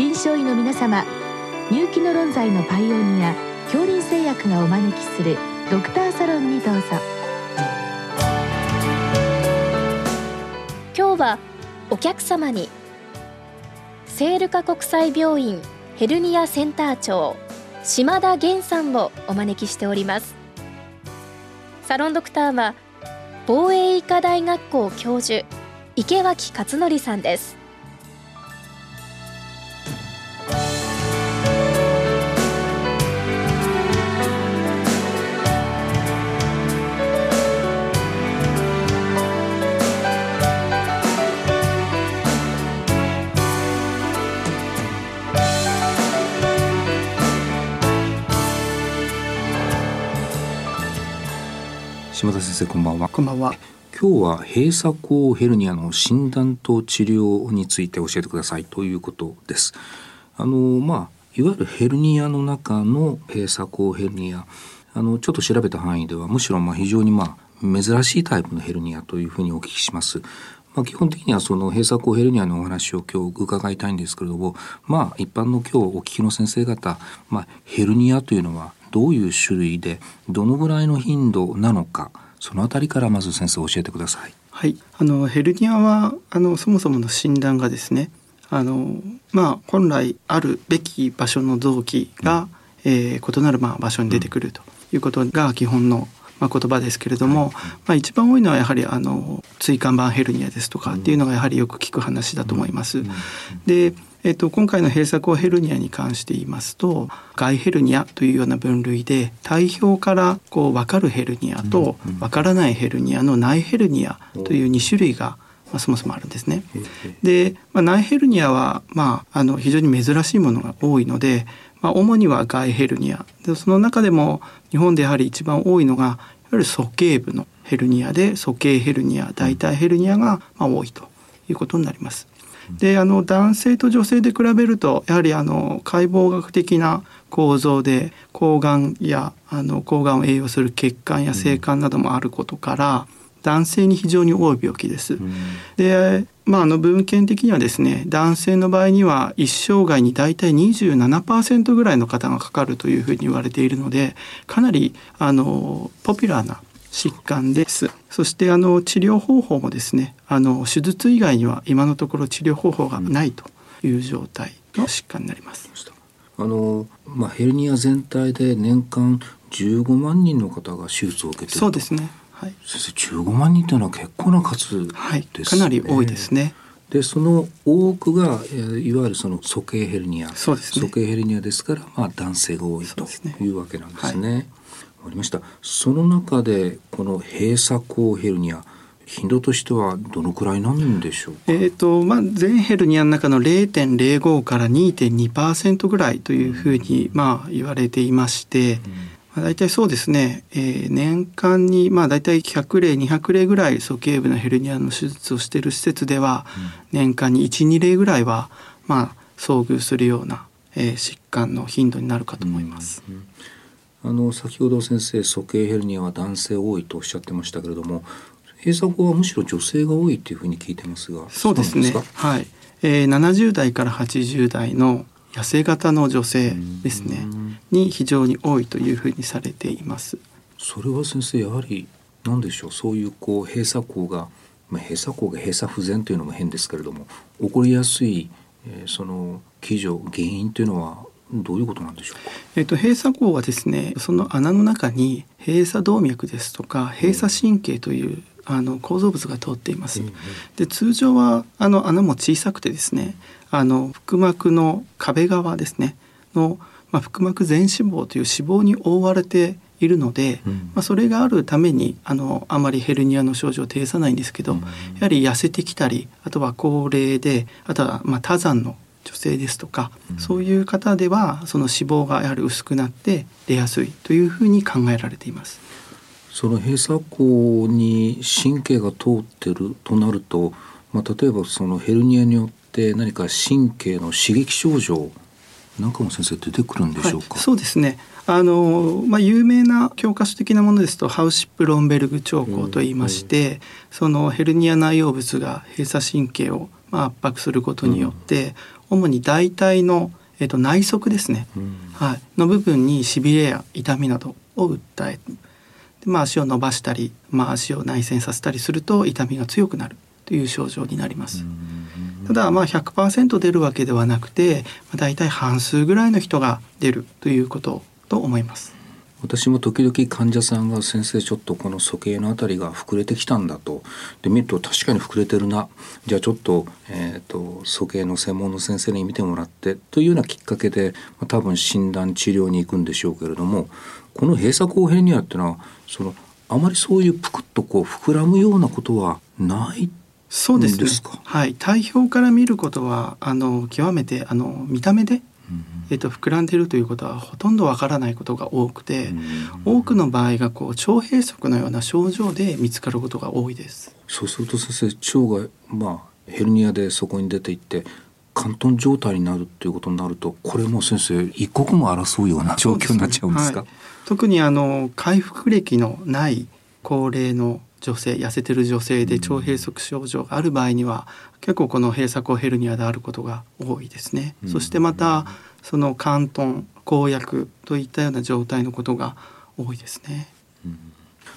臨床医の皆様入気の論剤のパイオニア恐林製薬がお招きするドクターサロンにどうぞ。今日はお客様に聖ルカ国際病院ヘルニアセンター長島田源さんをお招きしております。サロンドクターは防衛医科大学校教授池脇勝則さんです。島田先生こんばんは。こんばんは。今日は閉鎖口ヘルニアの診断と治療について教えてください。ということです。あのまあいわゆるヘルニアの中の閉鎖口ヘルニア。あのちょっと調べた範囲ではむしろまあ非常にまあ珍しいタイプのヘルニアというふうにお聞きします。まあ、基本的にはその閉鎖口ヘルニアのお話を今日伺いたいんですけれどもまあ一般の今日お聞きの先生方、まあ、ヘルニアというのはどういう種類でどのぐらいの頻度なのかそのあたりからまず先生教えてください。はい、あのヘルニアはあのそもそもの診断がですね、あのまあ本来あるべき場所の臓器が、うん、えー、異なるまあ場所に出てくるということが基本のまあ、言葉ですけれども、まあ、一番多いのはやはりあの椎間板ヘルニアですとかっていうのがやはりよく聞く話だと思います。でえっと、今回の閉鎖口ヘルニアに関して言いますと外ヘルニアというような分類で体表からこう分かるヘルニアと分からないヘルニアの内ヘルニアという2種類がまあ、そもそもあるんですね。で、まあ、内ヘルニアは、まあ、あの非常に珍しいものが多いので、まあ、主には外ヘルニアでその中でも日本でやはり一番多いのがいわゆる鼠径部のヘルニアで鼠径ヘルニア大腿ヘルニアがまあ多いということになります。であの男性と女性で比べるとやはりあの解剖学的な構造で抗がんやあの抗がんを栄養する血管や性管などもあることから、男性に非常に多い病気です。でまあ、あの文献的にはですね男性の場合には一生涯に大体27%ぐらいの方がかかるというふうに言われているのでかなりあのポピュラーな疾患です。そしてあの治療方法もですね、あの手術以外には今のところ治療方法がないという状態の疾患になります。あのまあヘルニア全体で年間15万人の方が手術を受けてそうですね。はい。先生15万人というのは結構な数です、ね、はい。かなり多いですね。でその多くがいわゆるその鼠径ヘルニアそうです、ね、鼠径ヘルニアですから、まあ、男性が多いというわけなんですね。ありました。その中でこの閉鎖口ヘルニア頻度としてはどのくらいなんでしょうえっ、とまあ全ヘルニアの中の0.05から2.2%ぐらいというふうに、まあ言われていまして、うん。まあ、大体そうですね、えー、年間にまあ大体100例200例ぐらい鼠径部のヘルニアの手術をしている施設では、うん、年間に12例ぐらいはまあ遭遇するような、えー、疾患の頻度になるかと思います。うんうんあの先ほど先生鼠径ヘルニアは男性多いとおっしゃってましたけれども閉鎖口はむしろ女性が多いというふうに聞いてますがそうですね。はい、えー、70代から80代の痩せ型の女性ですね。に非常に多いというふうにされています。それは先生やはり何でしょう？そういうこう閉鎖口が、まあ、閉鎖口が閉鎖不全というのも変ですけれども起こりやすい、えー、その基準原因というのはどういうことなんでしょうか？えっ、と閉鎖口はですね、その穴の中に閉鎖動脈ですとか閉鎖神経というあの構造物が通っています。で通常はあの穴も小さくてですね、あの腹膜の壁側ですねのまあ、腹膜全脂肪という脂肪に覆われているので、うん、まあ、それがあるためにあのあまりヘルニアの症状を呈さないんですけど、うん、やはり痩せてきたりあとは高齢であとはまあ多山の女性ですとか、うん、そういう方ではその脂肪がやはり薄くなって出やすいというふうに考えられています。その閉鎖口に神経が通ってるとなると、まあ、例えばそのヘルニアによって何か神経の刺激症状なんかも先生出てくるんでしょうか、はい、そうですね。あの、まあ、有名な教科書的なものですとハウシップ・ロンベルグ兆候といいまして、うんうん、そのヘルニア内容物が閉鎖神経をまあ、圧迫することによって、うん、主に大腿の、えー、と内側ですね、うん、はい、の部分にしびれや痛みなどを訴えで、まあ、足を伸ばしたり、まあ、足を内旋させたりすると痛みが強くなる。という症状になります。ただまあ100%出るわけではなくて、まあ、大体半数ぐらいの人が出るということと思います。私も時々患者さんが先生ちょっとこの鼠径のあたりが膨れてきたんだと。で見ると確かに膨れてるな。じゃあちょっと,、えーと、鼠径の専門の先生に見てもらって。というようなきっかけで、まあ、多分診断治療に行くんでしょうけれども。この閉鎖口ヘルニアっていうのはそのあまりそういうぷくっとこう膨らむようなことはないそうですね。はい、体表から見ることはあの極めてあの見た目でえっと、膨らんでいるということはほとんどわからないことが多くて、多くの場合がこう腸閉塞のような症状で見つかることが多いです。そうすると先生腸がまあヘルニアでそこに出ていって関東状態になるっていうことになるとこれも先生一刻も争うような状況になっちゃうんですか、ね。はい、特にあの回復歴のない高齢の女性痩せてる女性で腸閉塞症状がある場合には結構この閉鎖口ヘルニアであることが多いですね。そしてまたその関東公約といったような状態のことが多いですね。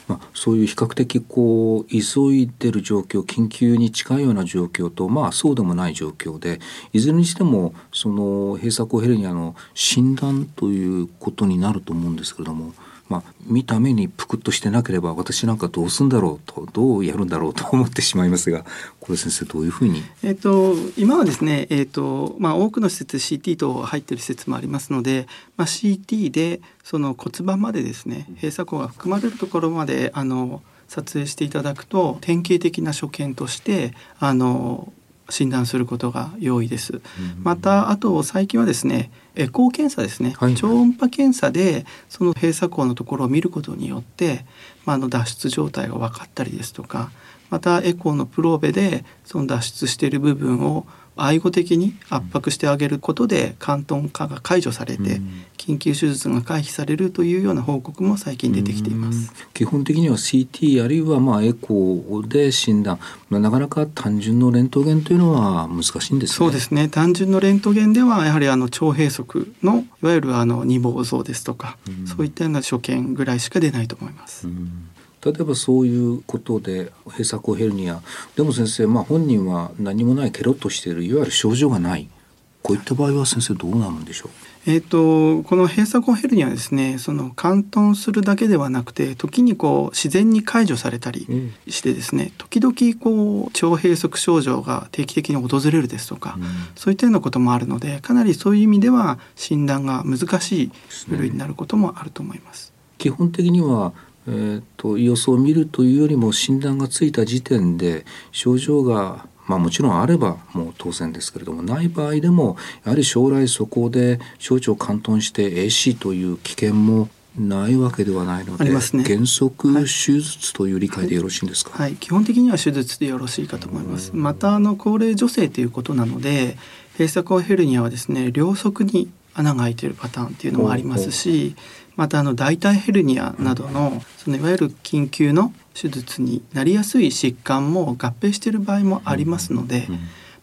まあ、そういう比較的こう急いでる状況緊急に近いような状況と、まあ、そうでもない状況でいずれにしてもその閉鎖口ヘルニアの診断ということになると思うんですけれどもまあ、見た目にぷくっとしてなければ私なんかどうすんだろうとどうやるんだろうと思ってしまいますがこれ先生どういうふうに、えーと、今はですね、えーとまあ、多くの施設 CT と入っている施設もありますので、まあ、CT でその骨盤までですね閉鎖口が含まれるところまであの撮影していただくと典型的な所見としてあの診断することが容易です。またあと最近はですねエコー検査ですね、はい、超音波検査でその閉鎖口のところを見ることによって、まあ、あの脱出状態が分かったりですとかまたエコーのプローベでその脱出している部分を愛護的に圧迫してあげることで関東化が解除されて緊急手術が回避されるというような報告も最近出てきています。基本的には CT あるいはまあエコーで診断。なかなか単純のレントゲンというのは難しいんです、ね、そうですね。単純のレントゲンではやはりあの腸閉塞のいわゆるあの二房像ですとかそういったような所見ぐらいしか出ないと思います。例えばそういうことで閉鎖口ヘルニア。でも先生、まあ、本人は何もないケロッとしているいわゆる症状がない。こういった場合は先生どうなるんでしょう？えーと、この閉鎖口ヘルニアはですねその貫頓するだけではなくて時にこう自然に解除されたりしてですね、うん、時々こう腸閉塞症状が定期的に訪れるですとか、うん、そういったようなこともあるのでかなりそういう意味では診断が難しい部類になることもあると思います。基本的にはえーと、予想を見るというよりも診断がついた時点で症状がまあ、もちろんあればもう当然ですけれどもない場合でもやはり将来そこで小腸貫頓して AC という危険もないわけではないので、ね、原則手術という理解でよろしいんですか、はい、はい、基本的には手術でよろしいかと思います。またあの高齢女性ということなので閉鎖口ヘルニアはですね両側に穴が開いているパターンっていうのもありますしまたあの大腿ヘルニアなどのそのいわゆる緊急の手術になりやすい疾患も合併している場合もありますので、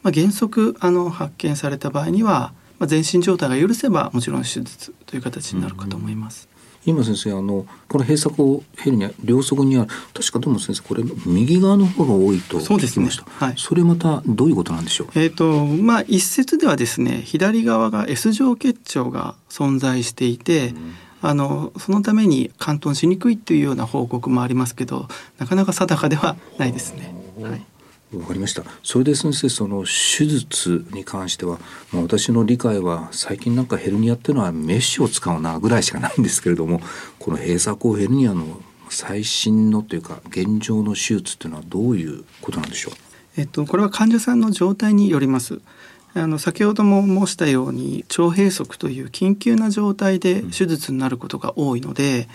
まあ、原則あの発見された場合には、まあ、全身状態が許せばもちろん手術という形になるかと思います。今先生あのこの閉鎖口ヘルニア両側にある確かでも先生これ右側の方が多いと聞きました。そ、ねはい、それまたどういうことなんでしょう？えっ、ー、とまあ一説ではですね左側が S 状結腸が存在していて。うんあのそのために貫頓しにくいというような報告もありますけどなかなか定かではないですね。はいわかりました。それで先生その手術に関しては、まあ、私の理解は最近なんかヘルニアっていうのはメッシュを使うなぐらいしかないんですけれどもこの閉鎖口ヘルニアの最新のというか現状の手術っていうのはどういうことなんでしょう？えっと、これは患者さんの状態によります。あの先ほども申したように腸閉塞という緊急な状態で手術になることが多いので、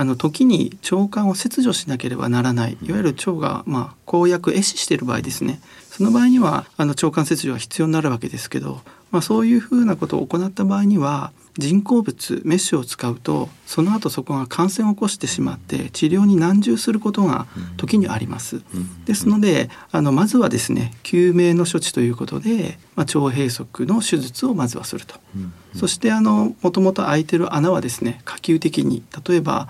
あの時に腸管を切除しなければならない。いわゆる腸がまあ公約壊死している場合ですね。その場合にはあの腸管切除が必要になるわけですけど、まあ、そういうふうなことを行った場合には人工物メッシュを使うとその後そこが感染を起こしてしまって治療に難渋することが時にあります。ですのであのまずはですね救命の処置ということで、まあ、腸閉塞の手術をまずはすると。そしてあのもともと開いてる穴はですね可及的に例えば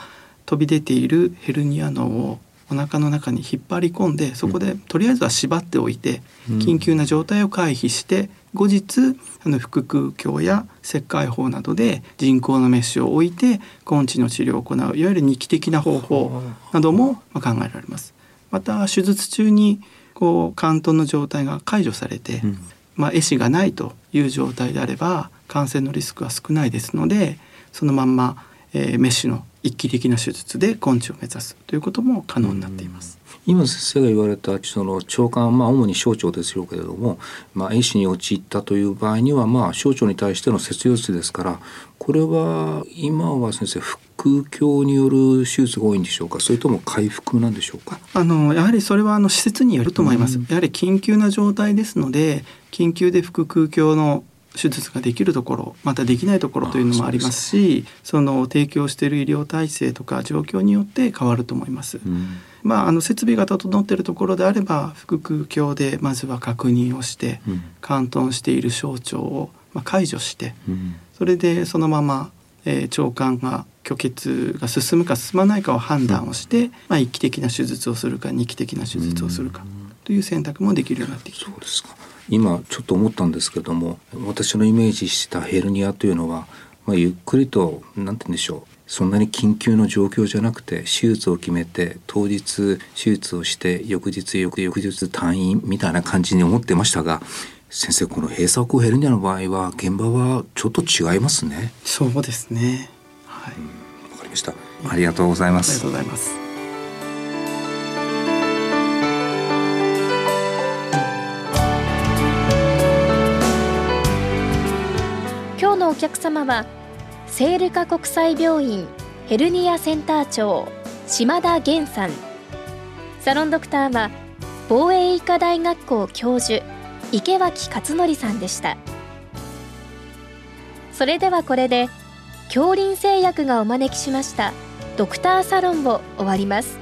飛び出ているヘルニア脳をお腹の中に引っ張り込んでそこでとりあえずは縛っておいて緊急な状態を回避して後日あの腹腔鏡や切開法などで人工のメッシュを置いて根治の治療を行ういわゆる二期的な方法なども考えられます。また手術中にこう関東の状態が解除されて、うん、まあ、壊死がないという状態であれば感染のリスクは少ないですのでそのまんま、えー、メッシュの一期的な手術で根治を目指すということも可能になっています。今先生が言われたその腸管まあ主に小腸ですよけれども、まあ、壊死に陥ったという場合にはまあ小腸に対しての切除術ですからこれは今は先生腹腔による手術が多いんでしょうか？それとも回復なんでしょうか？あのやはりそれはあの施設によると思います、やはり緊急な状態ですので緊急で腹腔鏡の手術ができるところまたできないところというのもありますしその提供している医療体制とか状況によって変わると思います。うん、まあ、あの設備が整っているところであれば腹腔鏡でまずは確認をして、うん、している小腸をまあ解除して、うん、それでそのまま、えー、腸管が虚血が進むか進まないかを判断をして、まあ、一期的な手術をするか二期的な手術をするかという選択もできるようになってきてそうですか今ちょっと思ったんですけども私のイメージしたヘルニアというのは、まあ、ゆっくりと何て言うんでしょうそんなに緊急の状況じゃなくて手術を決めて当日手術をして翌日翌々日退院みたいな感じに思ってましたが先生この閉鎖口ヘルニアの場合は現場はちょっと違いますね。そうですね。はい。わ、かりました。ありがとうございます。ありがとうございます客様は聖ルカ国際病院ヘルニアセンター長島田源さん。サロンドクターは防衛医科大学校教授池脇勝則さんでした。それではこれで恐林製薬がお招きしましたドクターサロンを終わります。